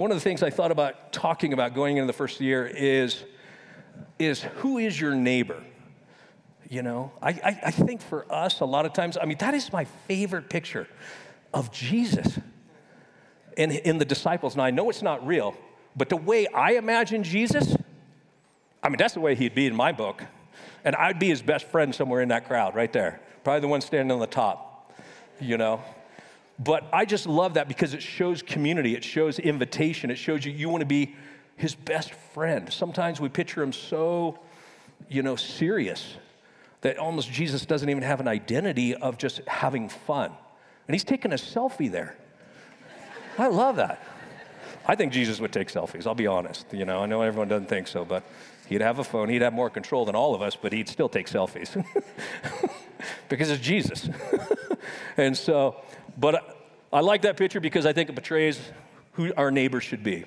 one of the things I thought about talking about going into the first year is, is who is your neighbor? You know, I, I, I think for us, a lot of times, I mean, that is my favorite picture of Jesus and in the disciples. Now, I know it's not real, but the way I imagine Jesus, I mean, that's the way he'd be in my book. And I'd be his best friend somewhere in that crowd right there. Probably the one standing on the top, you know. But I just love that because it shows community, it shows invitation, it shows you you want to be his best friend. Sometimes we picture him so, you know, serious that almost Jesus doesn't even have an identity of just having fun. And he's taking a selfie there. I love that. I think Jesus would take selfies, I'll be honest. You know, I know everyone doesn't think so, but he'd have a phone, he'd have more control than all of us, but he'd still take selfies because it's Jesus. and so, but I like that picture because I think it portrays who our neighbor should be.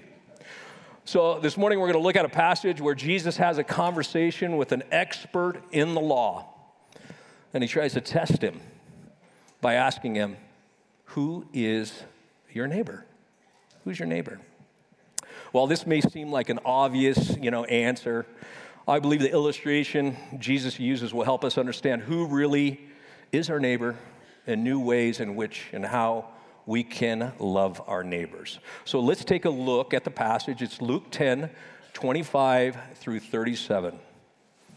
So, this morning we're going to look at a passage where Jesus has a conversation with an expert in the law. And he tries to test him by asking him, Who is your neighbor? Who's your neighbor? Well, this may seem like an obvious, you know, answer. I believe the illustration Jesus uses will help us understand who really is our neighbor and new ways in which and how we can love our neighbors. So let's take a look at the passage. It's Luke 10, 25 through 37.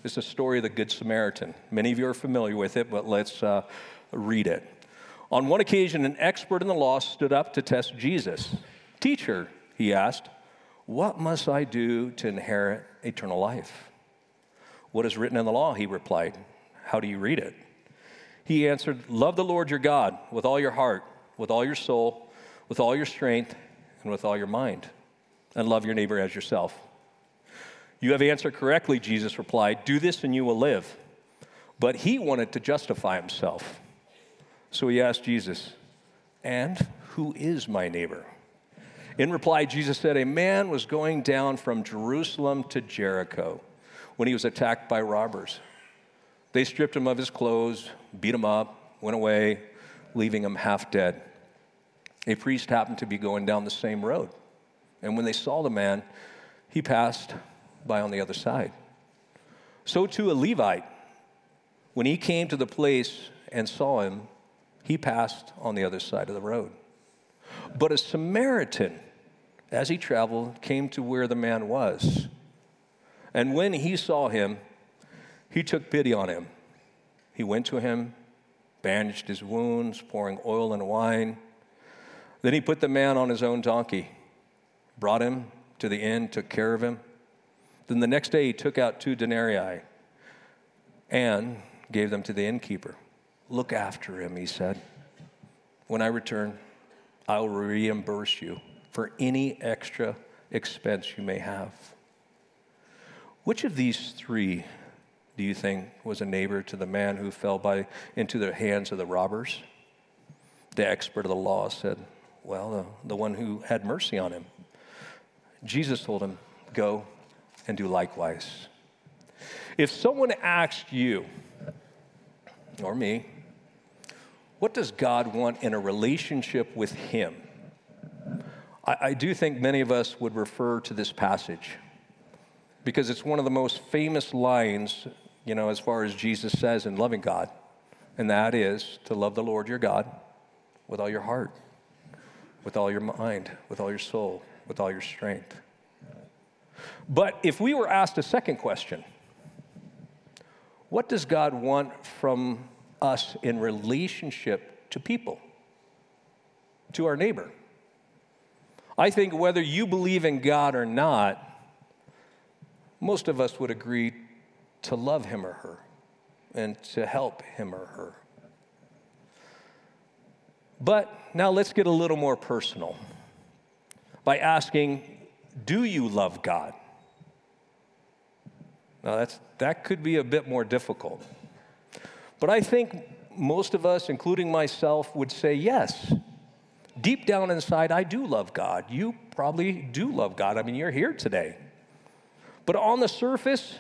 It's the story of the Good Samaritan. Many of you are familiar with it, but let's uh, read it. On one occasion, an expert in the law stood up to test Jesus. Teacher, he asked, what must I do to inherit eternal life? What is written in the law? He replied. How do you read it? He answered, Love the Lord your God with all your heart with all your soul, with all your strength, and with all your mind, and love your neighbor as yourself. You have answered correctly, Jesus replied. Do this and you will live. But he wanted to justify himself. So he asked Jesus, And who is my neighbor? In reply, Jesus said, A man was going down from Jerusalem to Jericho when he was attacked by robbers. They stripped him of his clothes, beat him up, went away, leaving him half dead. A priest happened to be going down the same road. And when they saw the man, he passed by on the other side. So too a Levite, when he came to the place and saw him, he passed on the other side of the road. But a Samaritan, as he traveled, came to where the man was. And when he saw him, he took pity on him. He went to him, bandaged his wounds, pouring oil and wine then he put the man on his own donkey, brought him to the inn, took care of him. Then the next day he took out two denarii and gave them to the innkeeper. Look after him, he said. When I return, I will reimburse you for any extra expense you may have. Which of these three do you think was a neighbor to the man who fell by into the hands of the robbers? The expert of the law said, well, the, the one who had mercy on him. Jesus told him, Go and do likewise. If someone asked you, or me, what does God want in a relationship with Him? I, I, do think many of us would refer to this passage because it's one of the most famous lines, you know, as far as Jesus says in loving God, and that is to love the Lord your God with all your heart, with all your mind, with all your soul, with all your strength. But if we were asked a second question, what does God want from us in relationship to people, to our neighbor? I think whether you believe in God or not, most of us would agree to love him or her and to help him or her. But now let's get a little more personal by asking, Do you love God? Now, that's, that could be a bit more difficult. But I think most of us, including myself, would say yes. Deep down inside, I do love God. You probably do love God. I mean, you're here today. But on the surface,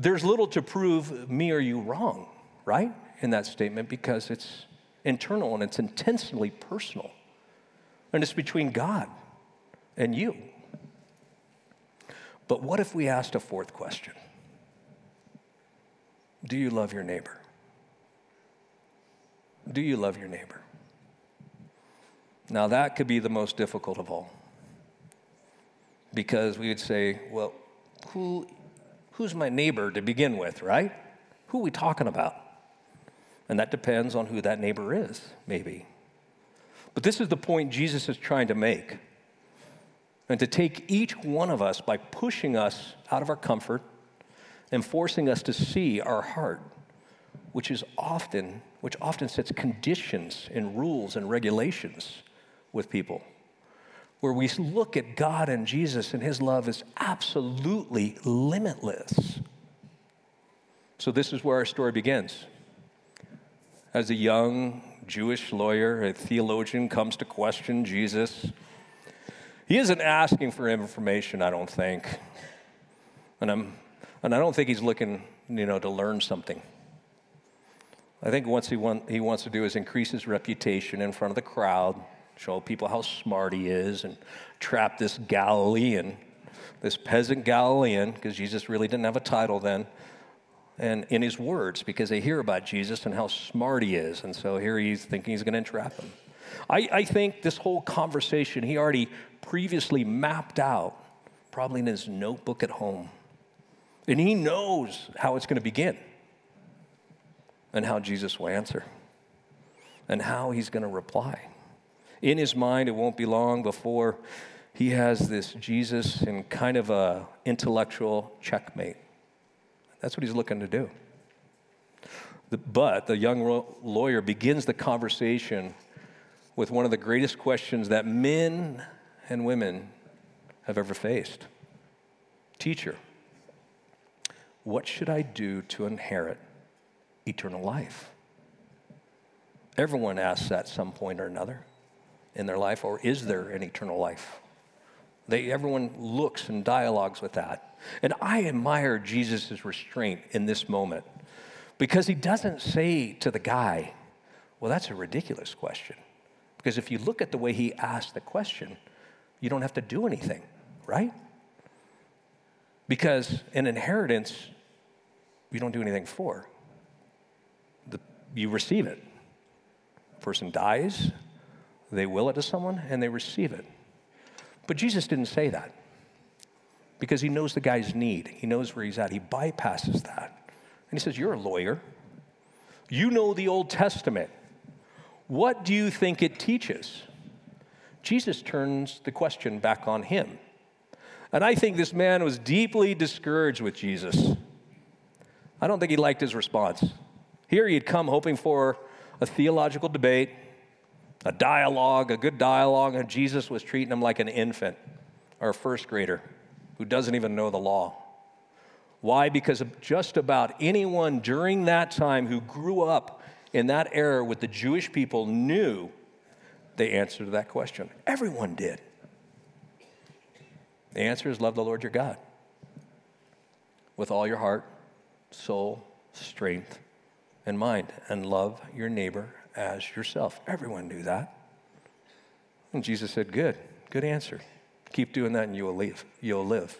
there's little to prove me or you wrong, right? In that statement, because it's internal and it's intensely personal. And it's between God, and you. But what if we asked a fourth question? Do you love your neighbor? Do you love your neighbor? Now, that could be the most difficult of all. Because we would say, well, who, who's my neighbor to begin with, right? Who are we talking about? And that depends on who that neighbor is, maybe. But this is the point Jesus is trying to make. And to take each one of us by pushing us out of our comfort and forcing us to see our heart, which is often, which often sets conditions and rules and regulations with people. Where we look at God and Jesus and his love is absolutely limitless. So, this is where our story begins. As a young Jewish lawyer, a theologian comes to question Jesus. He isn't asking for information, I don't think. And, I'm, and I don't think he's looking, you know, to learn something. I think what he, want, he wants to do is increase his reputation in front of the crowd, show people how smart he is, and trap this Galilean, this peasant Galilean, because Jesus really didn't have a title then, and in his words because they hear about Jesus and how smart he is. And so here he's thinking he's going to entrap him. I, I think this whole conversation he already previously mapped out, probably in his notebook at home. And he knows how it's going to begin and how Jesus will answer and how he's going to reply. In his mind, it won't be long before he has this Jesus in kind of a intellectual checkmate. That's what he's looking to do. But the young lawyer begins the conversation with one of the greatest questions that men and women have ever faced Teacher, what should I do to inherit eternal life? Everyone asks that some point or another in their life, or is there an eternal life? They, everyone looks and dialogues with that. And I admire Jesus' restraint in this moment because he doesn't say to the guy, Well, that's a ridiculous question. Because if you look at the way he asked the question, you don't have to do anything, right? Because an inheritance, you don't do anything for. The, you receive it. Person dies, they will it to someone, and they receive it. But Jesus didn't say that because he knows the guy's need. He knows where he's at. He bypasses that. And he says, You're a lawyer. You know the Old Testament. What do you think it teaches? Jesus turns the question back on him. And I think this man was deeply discouraged with Jesus. I don't think he liked his response. Here he had come hoping for a theological debate, a dialogue, a good dialogue, and Jesus was treating him like an infant or a first grader who doesn't even know the law. Why? Because just about anyone during that time who grew up in that era with the Jewish people knew the answer to that question. Everyone did. The answer is love the Lord your God with all your heart, soul, strength, and mind, and love your neighbor as yourself. Everyone knew that. And Jesus said, Good, good answer. Keep doing that and you will live. You'll live.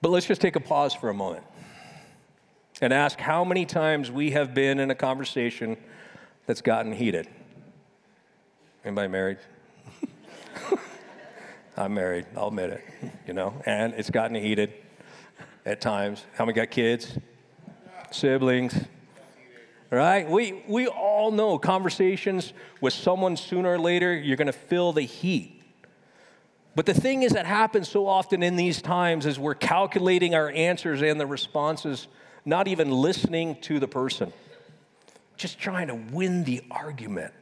But let's just take a pause for a moment and ask how many times we have been in a conversation that's gotten heated. Anybody married? I'm married, I'll admit it, you know, and it's gotten heated at times. How many got kids? Siblings? Right? We, we all know conversations with someone sooner or later, you're going to feel the heat. But the thing is that happens so often in these times is we're calculating our answers and the responses, not even listening to the person, just trying to win the argument.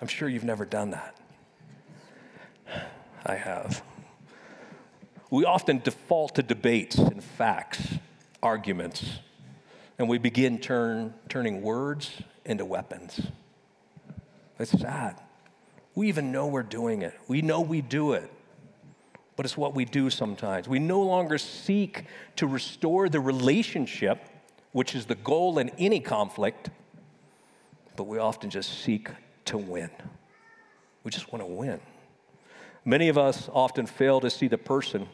I'm sure you've never done that. I have. We often default to debates and facts, arguments and we begin turn, turning words into weapons. It's sad. We even know we're doing it. We know we do it, but it's what we do sometimes. We no longer seek to restore the relationship, which is the goal in any conflict, but we often just seek to win. We just want to win. Many of us often fail to see the person,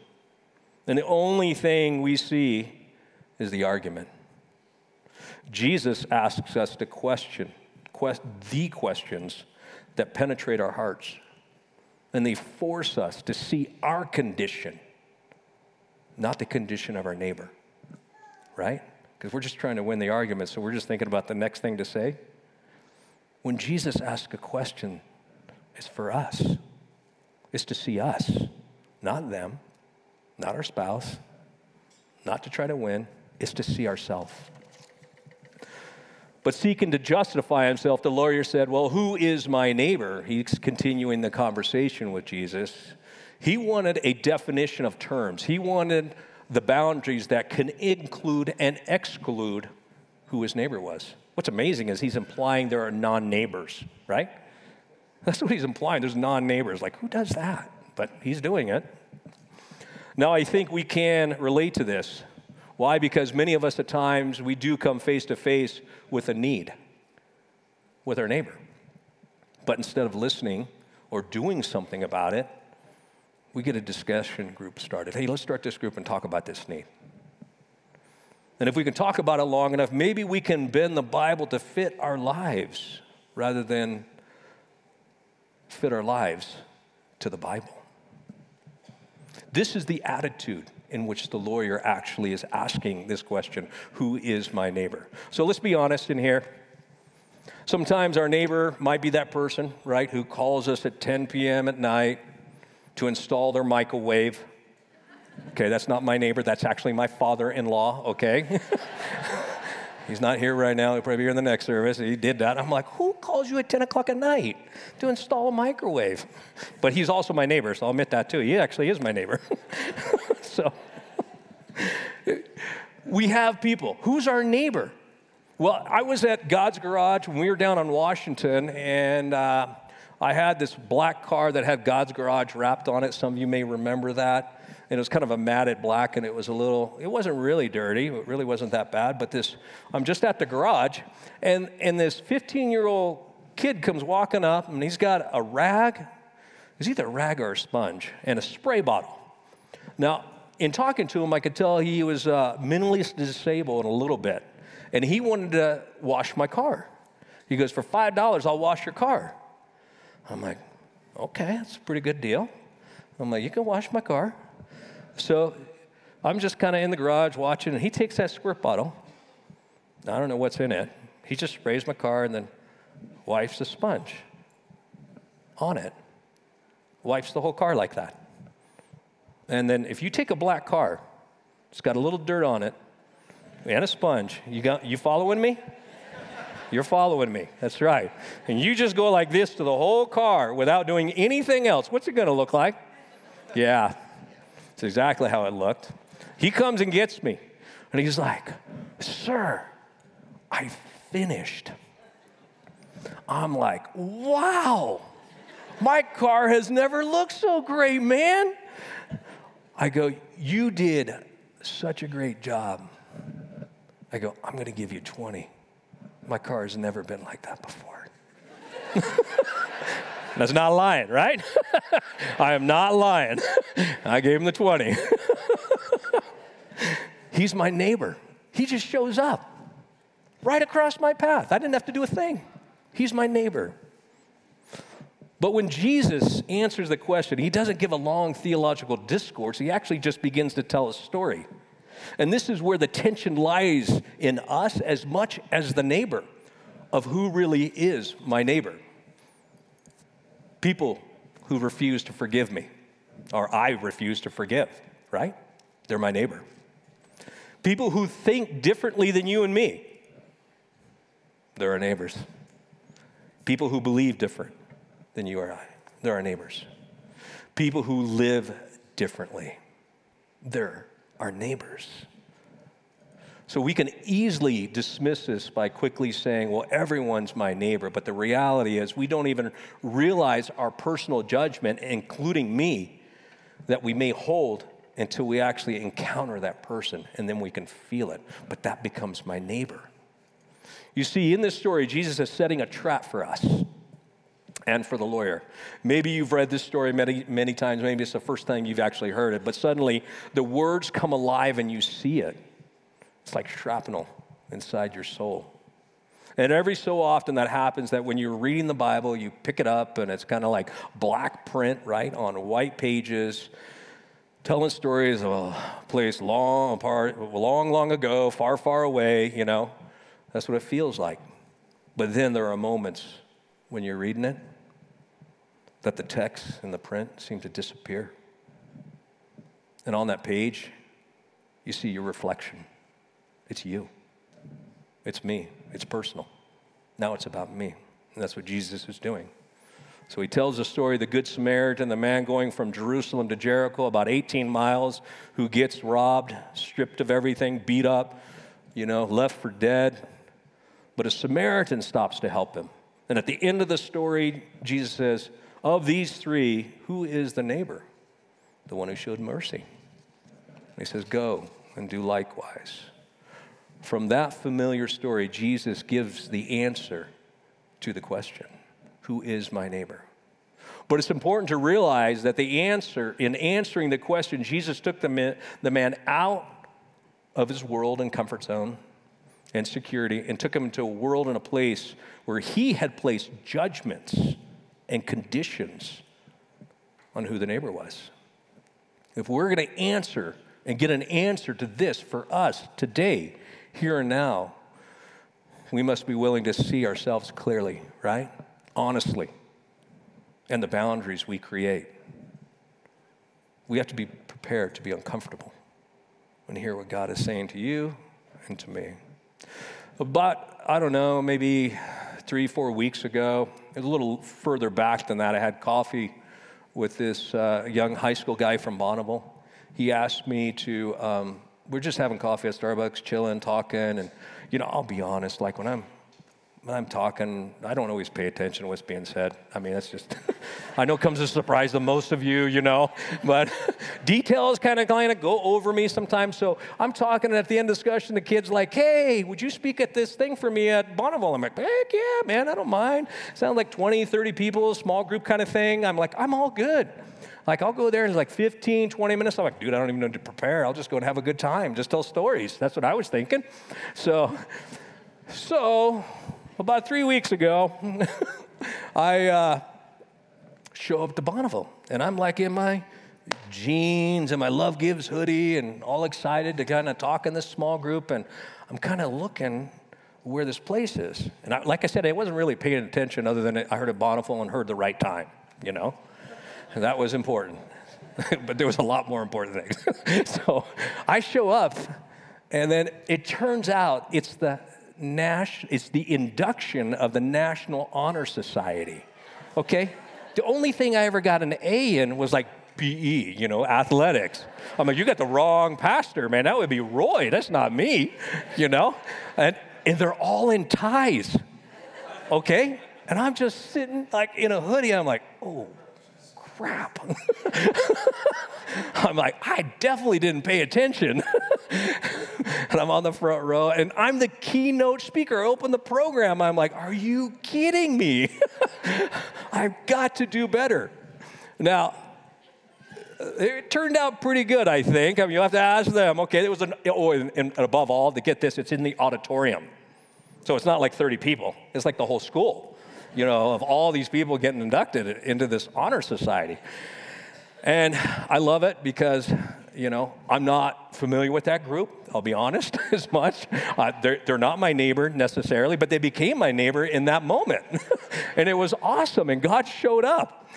and the only thing we see is the argument. Jesus asks us to question quest, the questions that penetrate our hearts, and they force us to see our condition, not the condition of our neighbor, right? Because we're just trying to win the argument, so we're just thinking about the next thing to say. When Jesus asks a question, it's for us it's to see us, not them, not our spouse, not to try to win, it's to see ourselves. But seeking to justify himself, the lawyer said, Well, who is my neighbor? He's continuing the conversation with Jesus. He wanted a definition of terms, he wanted the boundaries that can include and exclude who his neighbor was. What's amazing is he's implying there are non neighbors, right? That's what he's implying. There's non neighbors. Like, who does that? But he's doing it. Now, I think we can relate to this. Why? Because many of us at times, we do come face to face with a need with our neighbor. But instead of listening or doing something about it, we get a discussion group started. Hey, let's start this group and talk about this need. And if we can talk about it long enough, maybe we can bend the Bible to fit our lives rather than fit our lives to the Bible. This is the attitude in which the lawyer actually is asking this question Who is my neighbor? So let's be honest in here. Sometimes our neighbor might be that person, right, who calls us at 10 p.m. at night to install their microwave. Okay, that's not my neighbor, that's actually my father in law, okay? He's not here right now. He'll probably be here in the next service. He did that. I'm like, who calls you at 10 o'clock at night to install a microwave? But he's also my neighbor, so I'll admit that too. He actually is my neighbor. so we have people. Who's our neighbor? Well, I was at God's Garage when we were down on Washington, and uh, I had this black car that had God's Garage wrapped on it. Some of you may remember that and it was kind of a matted black and it was a little it wasn't really dirty. It really wasn't that bad but this i'm just at the garage and and this 15 year old kid comes walking up and he's got a rag. It's either a rag or a sponge and a spray bottle. Now in talking to him i could tell he was uh, mentally disabled a little bit and he wanted to wash my car. He goes for five dollars i'll wash your car. I'm like okay that's a pretty good deal. I'm like you can wash my car so I'm just kind of in the garage watching, and he takes that squirt bottle. I don't know what's in it. He just sprays my car and then wipes the sponge on it. Wipes the whole car like that. And then if you take a black car, it's got a little dirt on it and a sponge. You got you following me? You're following me. That's right. And you just go like this to the whole car without doing anything else. What's it going to look like? Yeah, it's exactly how it looked. He comes and gets me, and he's like, Sir, I finished. I'm like, Wow, my car has never looked so great, man. I go, You did such a great job. I go, I'm going to give you 20. My car has never been like that before. That's not lying, right? I am not lying. I gave him the 20. He's my neighbor. He just shows up right across my path. I didn't have to do a thing. He's my neighbor. But when Jesus answers the question, he doesn't give a long theological discourse. He actually just begins to tell a story. And this is where the tension lies in us as much as the neighbor of who really is my neighbor. People who refuse to forgive me, or I refuse to forgive, right? They're my neighbor. People who think differently than you and me, they're our neighbors. People who believe different than you or I, they're our neighbors. People who live differently, they're our neighbors. So we can easily dismiss this by quickly saying, well, everyone's my neighbor. But the reality is, we don't even realize our personal judgment, including me, that we may hold until we actually encounter that person and then we can feel it. But that becomes my neighbor. You see, in this story, Jesus is setting a trap for us. and for the lawyer. Maybe you've read this story many, many times. Maybe it's the first time you've actually heard it, but suddenly the words come alive and you see it. It's like shrapnel inside your soul. And every so often that happens that when you're reading the Bible, you pick it up and it's kind of like black print, right, on white pages, telling stories of a place long apart, long, long ago, far, far away, you know. That's what it feels like. But then there are moments when you're reading it that the text and the print seem to disappear. And on that page, you see your reflection. It's you. It's me. It's personal. Now it's about me. And that's what Jesus is doing. So he tells the story of the Good Samaritan, the man going from Jerusalem to Jericho, about 18 miles, who gets robbed, stripped of everything, beat up, you know, left for dead. But a Samaritan stops to help him. And at the end of the story, Jesus says, Of these three, who is the neighbor? The one who showed mercy. And he says, Go and do likewise. From that familiar story, Jesus gives the answer to the question Who is my neighbor? But it's important to realize that the answer, in answering the question, Jesus took the man, the man out of his world and comfort zone and security and took him into a world and a place where he had placed judgments and conditions on who the neighbor was. If we're going to answer and get an answer to this for us today, here and now, we must be willing to see ourselves clearly, right? Honestly, and the boundaries we create. We have to be prepared to be uncomfortable and hear what God is saying to you and to me. But I don't know, maybe three, four weeks ago, a little further back than that, I had coffee with this uh, young high school guy from Bonneville. He asked me to um, we're just having coffee at Starbucks, chilling, talking, and you know, I'll be honest, like when I'm when I'm talking, I don't always pay attention to what's being said. I mean, that's just, I know comes as a surprise to most of you, you know, but details kind of kind of go over me sometimes. So I'm talking, and at the end of the discussion, the kid's like, hey, would you speak at this thing for me at Bonneville? I'm like, heck yeah, man, I don't mind. Sound like 20, 30 people, small group kind of thing. I'm like, I'm all good. Like, I'll go there and it's like 15, 20 minutes. I'm like, dude, I don't even know to prepare. I'll just go and have a good time, just tell stories. That's what I was thinking. So, so about three weeks ago, I uh, show up to Bonneville, and I'm like in my jeans and my Love Gives hoodie and all excited to kind of talk in this small group, and I'm kind of looking where this place is. And I, like I said, I wasn't really paying attention other than I heard a Bonneville and heard the right time, you know? That was important. but there was a lot more important things. so I show up, and then it turns out it's the Nash, it's the induction of the National Honor Society. Okay? The only thing I ever got an A in was like PE, you know, athletics. I'm like, you got the wrong pastor, man. That would be Roy. That's not me, you know? And, and they're all in ties, okay? And I'm just sitting like in a hoodie. I'm like, oh, crap. I'm like, I definitely didn't pay attention. and I'm on the front row, and I'm the keynote speaker. I open the program. I'm like, are you kidding me? I've got to do better. Now, it turned out pretty good, I think. I mean, you have to ask them. Okay, it was an, oh, and, above all, to get this, it's in the auditorium. So it's not like 30 people, it's like the whole school you know, of all these people getting inducted into this honor society. And I love it because, you know, I'm not familiar with that group, I'll be honest, as much. Uh, they're, they're not my neighbor necessarily, but they became my neighbor in that moment. and it was awesome, and God showed up.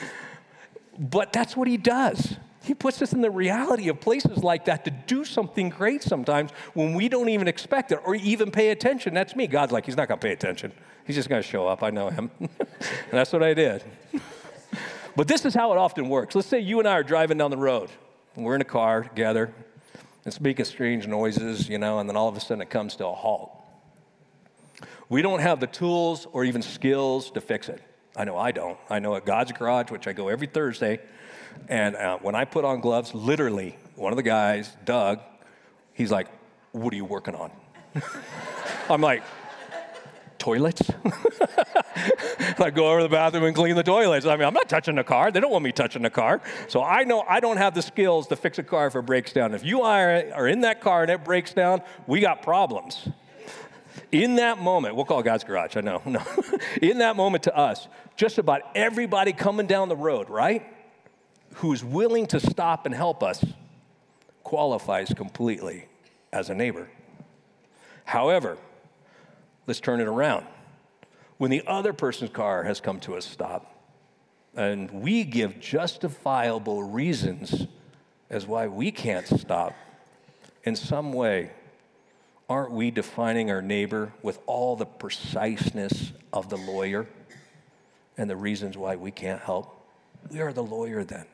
But that's what He does. He puts us in the reality of places like that to do something great sometimes when we don't even expect it or even pay attention. That's me. God's like, He's not going to pay attention. He's just going to show up. I know Him. and that's what I did. but this is how it often works. Let's say you and I are driving down the road, we're in a car together, and making strange noises, you know, and then all of a sudden it comes to a halt. We don't have the tools or even skills to fix it. I know I don't. I know at God's Garage, which I go every Thursday, and uh, when I put on gloves, literally, one of the guys, Doug, he's like, What are you working on? I'm like, toilets. I go over to the bathroom and clean the toilets. I mean, I'm not touching the car. They don't want me touching the car. So I know I don't have the skills to fix a car if it breaks down. If you are, are in that car and it breaks down, we got problems. In that moment, we'll call God's garage, I know. No. in that moment to us, just about everybody coming down the road, right? Who's willing to stop and help us qualifies completely as a neighbor. However, let's turn it around. When the other person's car has come to a stop, and we give justifiable reasons as why we can't stop, in some way, aren't we defining our neighbor with all the preciseness of the lawyer and the reasons why we can't help? We are the lawyer then.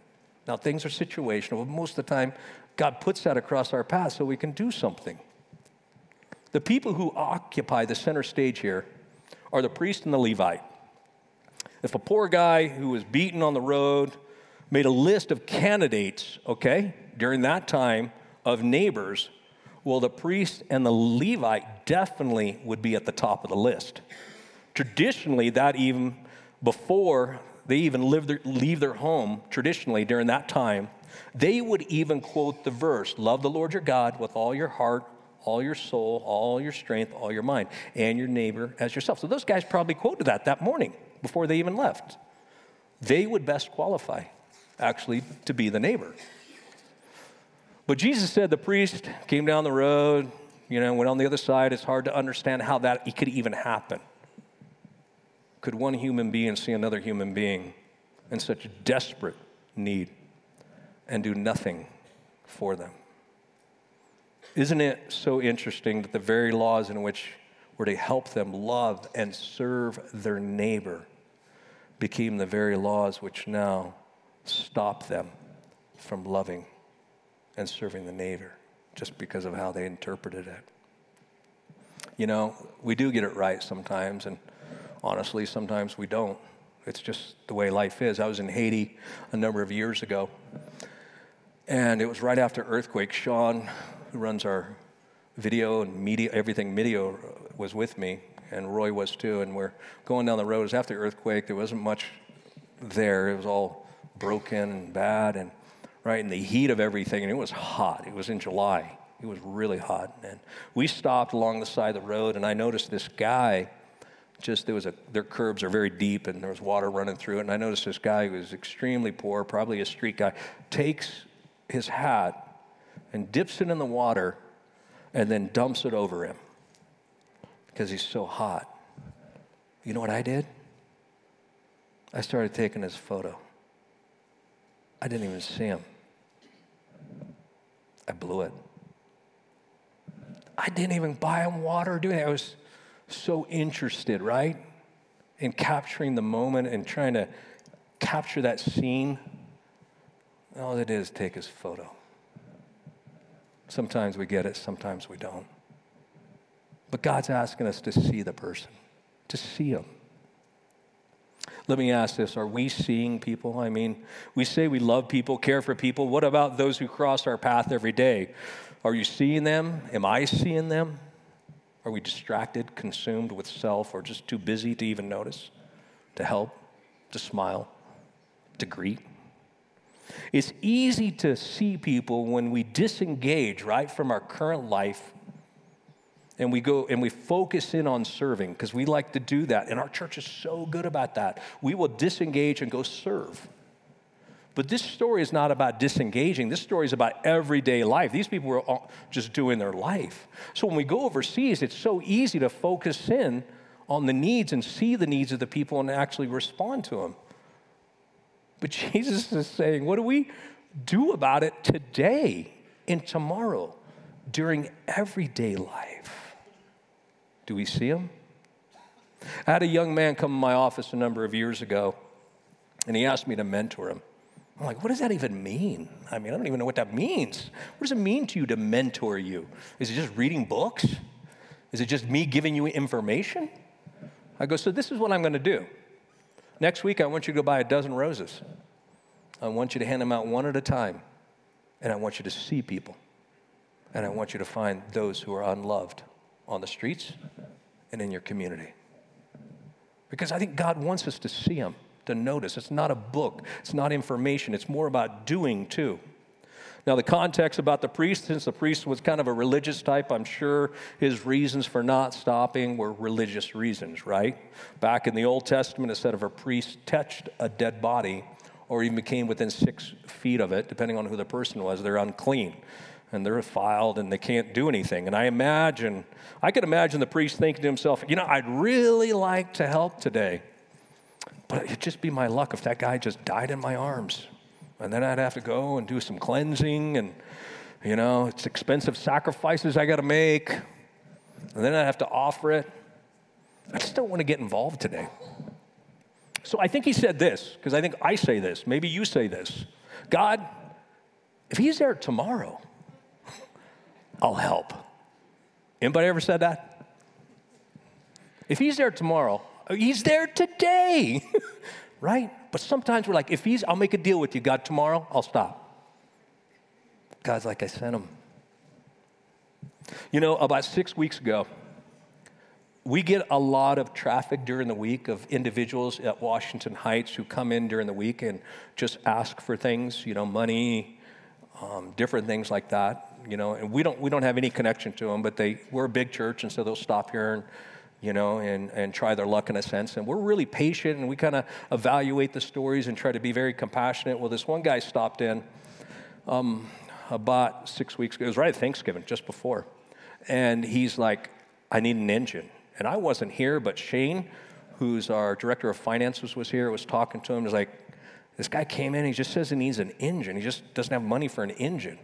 Now, things are situational, but most of the time, God puts that across our path so we can do something. The people who occupy the center stage here are the priest and the Levite. If a poor guy who was beaten on the road made a list of candidates, okay, during that time of neighbors, well, the priest and the Levite definitely would be at the top of the list. Traditionally, that even before they even their, leave their home, traditionally during that time, they would even quote the verse Love the Lord your God with all your heart, all your soul, all your strength, all your mind, and your neighbor as yourself. So those guys probably quoted that that morning before they even left. They would best qualify, actually, to be the neighbor. But Jesus said the priest came down the road, you know, went on the other side. It's hard to understand how that could even happen. Could one human being see another human being in such desperate need and do nothing for them? Isn't it so interesting that the very laws in which were to help them love and serve their neighbor became the very laws which now stop them from loving and serving the neighbor just because of how they interpreted it? You know, we do get it right sometimes, and honestly, sometimes we don't. It's just the way life is. I was in Haiti a number of years ago, and it was right after earthquake. Sean who runs our video and media, everything video was with me, and Roy was too. And we're going down the road. It was after earthquake. There wasn't much there. It was all broken and bad, and right in the heat of everything. And it was hot. It was in July. It was really hot. And we stopped along the side of the road, and I noticed this guy. Just there was a their curbs are very deep, and there was water running through it. And I noticed this guy who was extremely poor, probably a street guy, takes his hat and dips it in the water and then dumps it over him because he's so hot. You know what I did? I started taking his photo. I didn't even see him. I blew it. I didn't even buy him water or do anything. I was so interested, right? In capturing the moment and trying to capture that scene. All it is take his photo. Sometimes we get it, sometimes we don't. But God's asking us to see the person, to see them. Let me ask this Are we seeing people? I mean, we say we love people, care for people. What about those who cross our path every day? Are you seeing them? Am I seeing them? Are we distracted, consumed with self, or just too busy to even notice, to help, to smile, to greet? It's easy to see people when we disengage, right, from our current life and we go and we focus in on serving because we like to do that. And our church is so good about that. We will disengage and go serve. But this story is not about disengaging. This story is about everyday life. These people were just doing their life. So when we go overseas, it's so easy to focus in on the needs and see the needs of the people and actually respond to them. But Jesus is saying, what do we do about it today and tomorrow during everyday life? Do we see him? I had a young man come in my office a number of years ago, and he asked me to mentor him. I'm like, what does that even mean? I mean, I don't even know what that means. What does it mean to you to mentor you? Is it just reading books? Is it just me giving you information? I go, so this is what I'm going to do. Next week, I want you to go buy a dozen roses. I want you to hand them out one at a time. And I want you to see people. And I want you to find those who are unloved on the streets and in your community. Because I think God wants us to see Him, to notice. It's not a book, it's not information, it's more about doing too. Now, the context about the priest, since the priest was kind of a religious type, I'm sure his reasons for not stopping were religious reasons, right? Back in the Old Testament, said if a priest touched a dead body or even came within six feet of it, depending on who the person was, they're unclean and they're filed and they can't do anything. And I imagine, I could imagine the priest thinking to himself, you know, I'd really like to help today, but it'd just be my luck if that guy just died in my arms. And then I'd have to go and do some cleansing, and, you know, it's expensive sacrifices I got to make. And then I'd have to offer it. I just don't want to get involved today. So I think he said this, because I think I say this. Maybe you say this God, if he's there tomorrow, I'll help. Anybody ever said that? If he's there tomorrow, he's there today, right? But sometimes we're like, if he's, I'll make a deal with you, God, tomorrow, I'll stop. God's like, I sent him. You know, about six weeks ago, we get a lot of traffic during the week of individuals at Washington Heights who come in during the week and just ask for things, you know, money, um, different things like that, you know. And we don't we don't have any connection to them, but they we're a big church, and so they'll stop here and you know, and, and try their luck in a sense. And we're really patient and we kind of evaluate the stories and try to be very compassionate. Well, this one guy stopped in um, about six weeks ago. It was right at Thanksgiving, just before. And he's like, I need an engine. And I wasn't here, but Shane, who's our director of finances, was here, was talking to him. He's like, this guy came in, he just says he needs an engine. He just doesn't have money for an engine.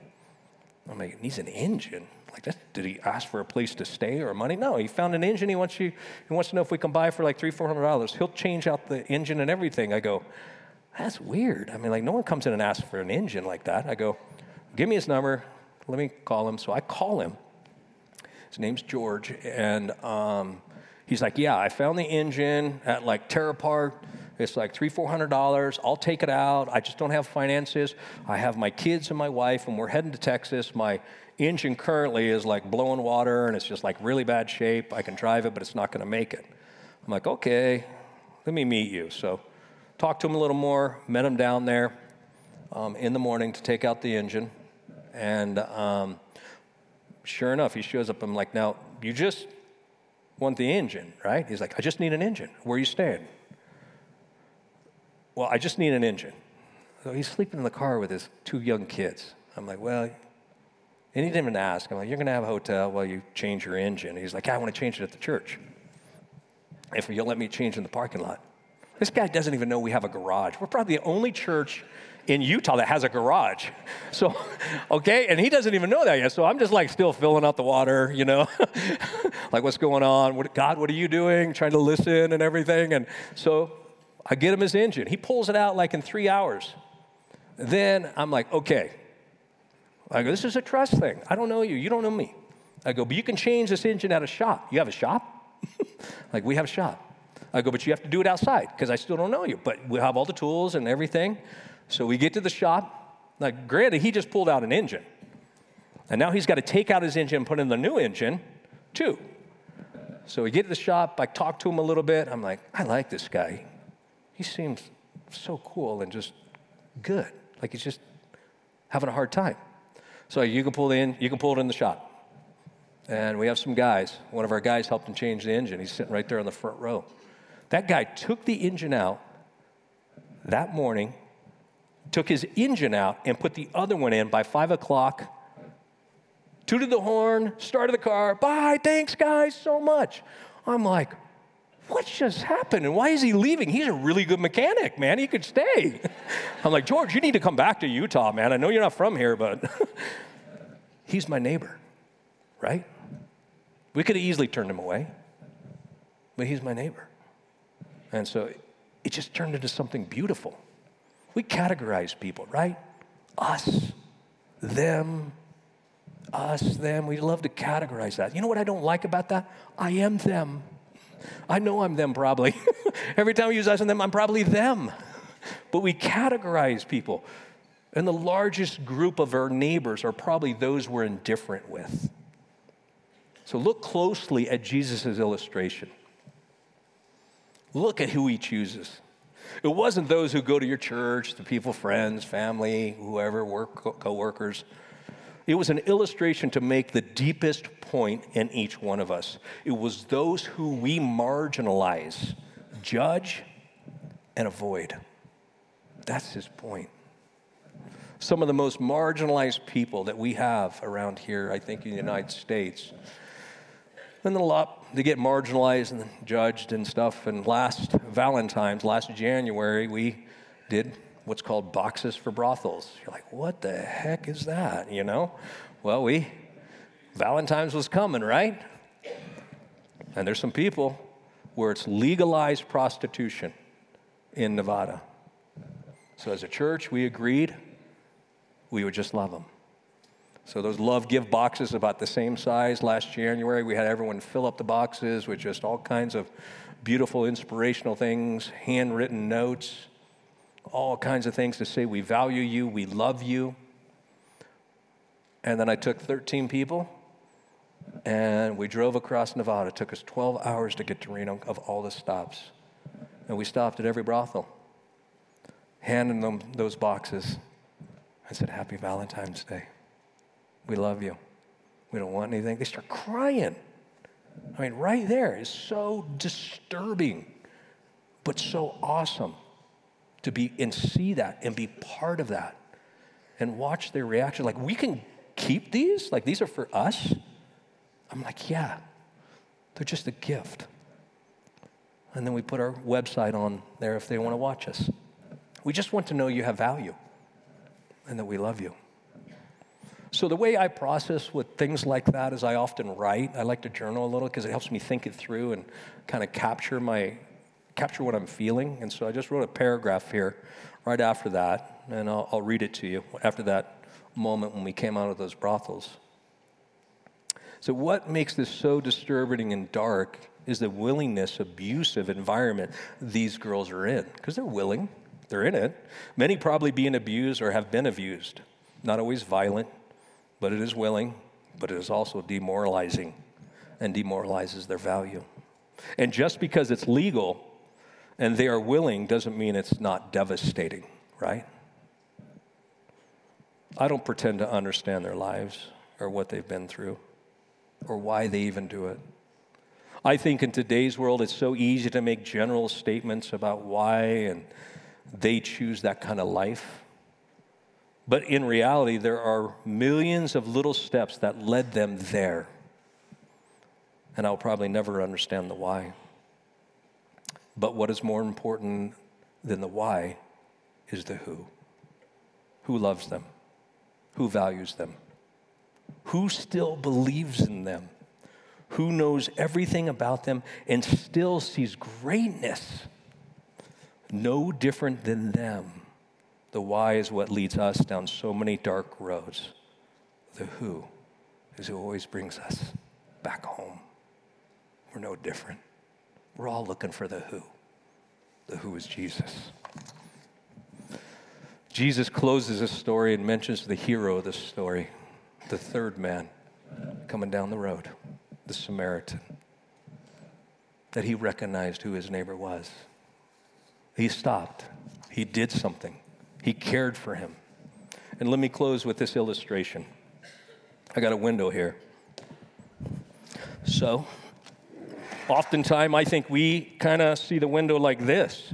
I'm like, an engine? Like, that, did he ask for a place to stay or money? No, he found an engine. He wants you. He wants to know if we can buy for like three, four hundred dollars. He'll change out the engine and everything. I go, that's weird. I mean, like, no one comes in and asks for an engine like that. I go, give me his number. Let me call him. So I call him. His name's George, and um, he's like, yeah, I found the engine at like Tear-A-Part. It's like three, four hundred dollars. I'll take it out. I just don't have finances. I have my kids and my wife, and we're heading to Texas. My engine currently is like blowing water and it's just like really bad shape. I can drive it, but it's not going to make it. I'm like, okay, let me meet you. So, talked to him a little more, met him down there um, in the morning to take out the engine. And um, sure enough, he shows up. I'm like, now, you just want the engine, right? He's like, I just need an engine. Where are you staying? Well, I just need an engine. So he's sleeping in the car with his two young kids. I'm like, well, and he didn't even ask. I'm like, you're going to have a hotel while you change your engine. He's like, I want to change it at the church. If you'll let me change in the parking lot. This guy doesn't even know we have a garage. We're probably the only church in Utah that has a garage. So, okay, and he doesn't even know that yet. So I'm just like still filling out the water, you know, like what's going on? What, God, what are you doing? Trying to listen and everything. And so I get him his engine. He pulls it out like in three hours. Then I'm like, okay, I go, this is a trust thing. I don't know you. You don't know me. I go, but you can change this engine at a shop. You have a shop? like, we have a shop. I go, but you have to do it outside because I still don't know you. But we have all the tools and everything. So we get to the shop. Like, granted, he just pulled out an engine. And now he's got to take out his engine and put in the new engine, too. So we get to the shop. I talk to him a little bit. I'm like, I like this guy. He seems so cool and just good. Like he's just having a hard time. So you can pull in, you can pull it in the shop. And we have some guys. One of our guys helped him change the engine. He's sitting right there in the front row. That guy took the engine out that morning, took his engine out, and put the other one in by five o'clock. Tooted the horn, started the car. Bye, thanks, guys, so much. I'm like, what just happened? And why is he leaving? He's a really good mechanic, man. He could stay. I'm like, George, you need to come back to Utah, man. I know you're not from here, but he's my neighbor, right? We could have easily turned him away, but he's my neighbor. And so it just turned into something beautiful. We categorize people, right? Us, them, us, them. We love to categorize that. You know what I don't like about that? I am them. I know I'm them probably. Every time we use us and them, I'm probably them. But we categorize people. And the largest group of our neighbors are probably those we're indifferent with. So look closely at Jesus' illustration. Look at who he chooses. It wasn't those who go to your church, the people, friends, family, whoever, work, co-workers. It was an illustration to make the deepest point in each one of us. It was those who we marginalize, judge, and avoid. That's his point. Some of the most marginalized people that we have around here, I think, in the United States. And a lot, they get marginalized and judged and stuff. And last Valentine's, last January, we did what's called boxes for brothels. You're like, what the heck is that? You know? Well, we, Valentine's was coming, right? And there's some people where it's legalized prostitution in Nevada. So as a church, we agreed we would just love them. So those love give boxes about the same size last January. We had everyone fill up the boxes with just all kinds of beautiful inspirational things, handwritten notes, all kinds of things to say we value you, we love you. And then I took 13 people and we drove across Nevada. It took us 12 hours to get to Reno of all the stops. And we stopped at every brothel, handing them those boxes. I said, Happy Valentine's Day. We love you. We don't want anything. They start crying. I mean, right there is so disturbing, but so awesome to be and see that and be part of that and watch their reaction. Like, we can keep these? Like, these are for us? I'm like, yeah, they're just a gift. And then we put our website on there if they want to watch us. We just want to know you have value and that we love you. So, the way I process with things like that is I often write. I like to journal a little because it helps me think it through and kind of capture my capture what I'm feeling. And so I just wrote a paragraph here right after that, and I'll, I'll read it to you after that moment when we came out of those brothels. So, what makes this so disturbing and dark is the willingness, abusive environment these girls are in, because they're willing, they're in it. Many probably being abused or have been abused, not always violent, but it is willing, but it is also demoralizing and demoralizes their value. And just because it's legal and they are willing doesn't mean it's not devastating, right? I don't pretend to understand their lives or what they've been through or why they even do it. I think in today's world, it's so easy to make general statements about why and they choose that kind of life. But in reality, there are millions of little steps that led them there. And I'll probably never understand the why. But what is more important than the why is the who. Who loves them? Who values them? Who still believes in them? Who knows everything about them and still sees greatness? No different than them. The why is what leads us down so many dark roads. The who is who always brings us back home. We're no different. We're all looking for the who. The who is Jesus. Jesus closes this story and mentions the hero of this story, the third man coming down the road, the Samaritan, that he recognized who his neighbor was. He stopped, he did something. He cared for him. And let me close with this illustration. I got a window here. So, oftentimes I think we kind of see the window like this.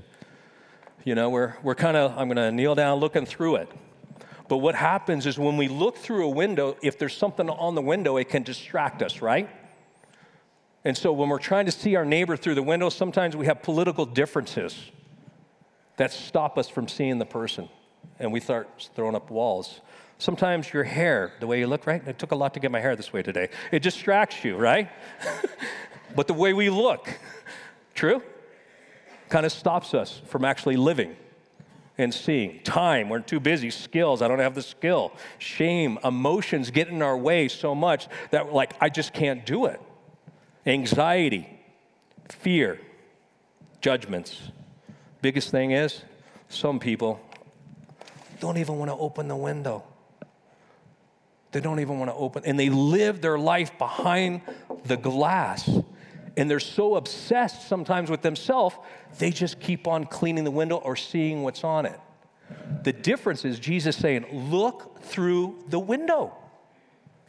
You know, we're, we're kind of, I'm going to kneel down looking through it. But what happens is when we look through a window, if there's something on the window, it can distract us, right? And so when we're trying to see our neighbor through the window, sometimes we have political differences that stop us from seeing the person and we start throwing up walls. Sometimes your hair, the way you look, right? It took a lot to get my hair this way today. It distracts you, right? but the way we look, true? Kind of stops us from actually living and seeing. Time, we're too busy. Skills, I don't have the skill. Shame, emotions get in our way so much that, like, I just can't do it. Anxiety, fear, judgments. Biggest thing is, some people don't even want to open the window. They don't even want to open, and they live their life behind the glass. And they're so obsessed sometimes with themselves, they just keep on cleaning the window or seeing what's on it. The difference is Jesus saying, Look through the window.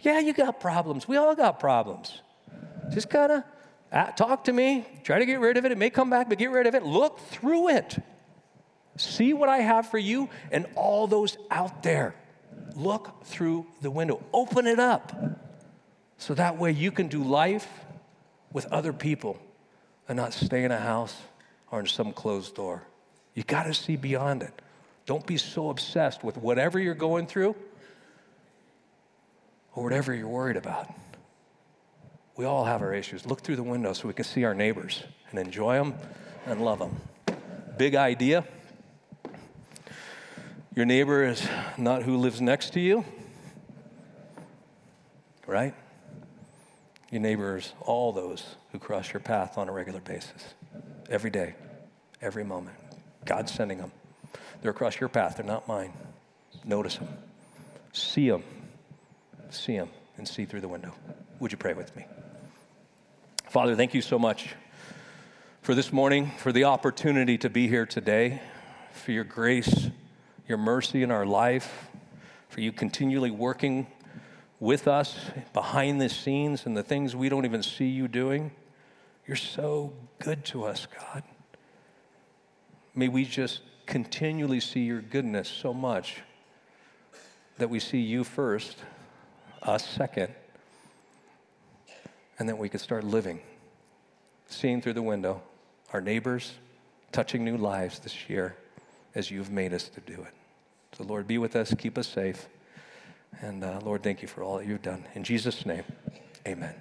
Yeah, you got problems. We all got problems. Just kind of ah, talk to me, try to get rid of it. It may come back, but get rid of it. Look through it. See what I have for you and all those out there. Look through the window. Open it up. So that way you can do life with other people and not stay in a house or in some closed door. You got to see beyond it. Don't be so obsessed with whatever you're going through or whatever you're worried about. We all have our issues. Look through the window so we can see our neighbors and enjoy them and love them. Big idea. Your neighbor is not who lives next to you, right? Your neighbors, all those who cross your path on a regular basis, every day, every moment. God's sending them. They're across your path, they're not mine. Notice them, see them, see them, and see through the window. Would you pray with me? Father, thank you so much for this morning, for the opportunity to be here today, for your grace, your mercy in our life, for you continually working with us behind the scenes and the things we don't even see you doing. You're so good to us, God. May we just continually see your goodness so much that we see you first, us second, and that we could start living, seeing through the window our neighbors, touching new lives this year as you've made us to do it. So, Lord, be with us, keep us safe. And uh, Lord, thank you for all that you've done. In Jesus' name, amen.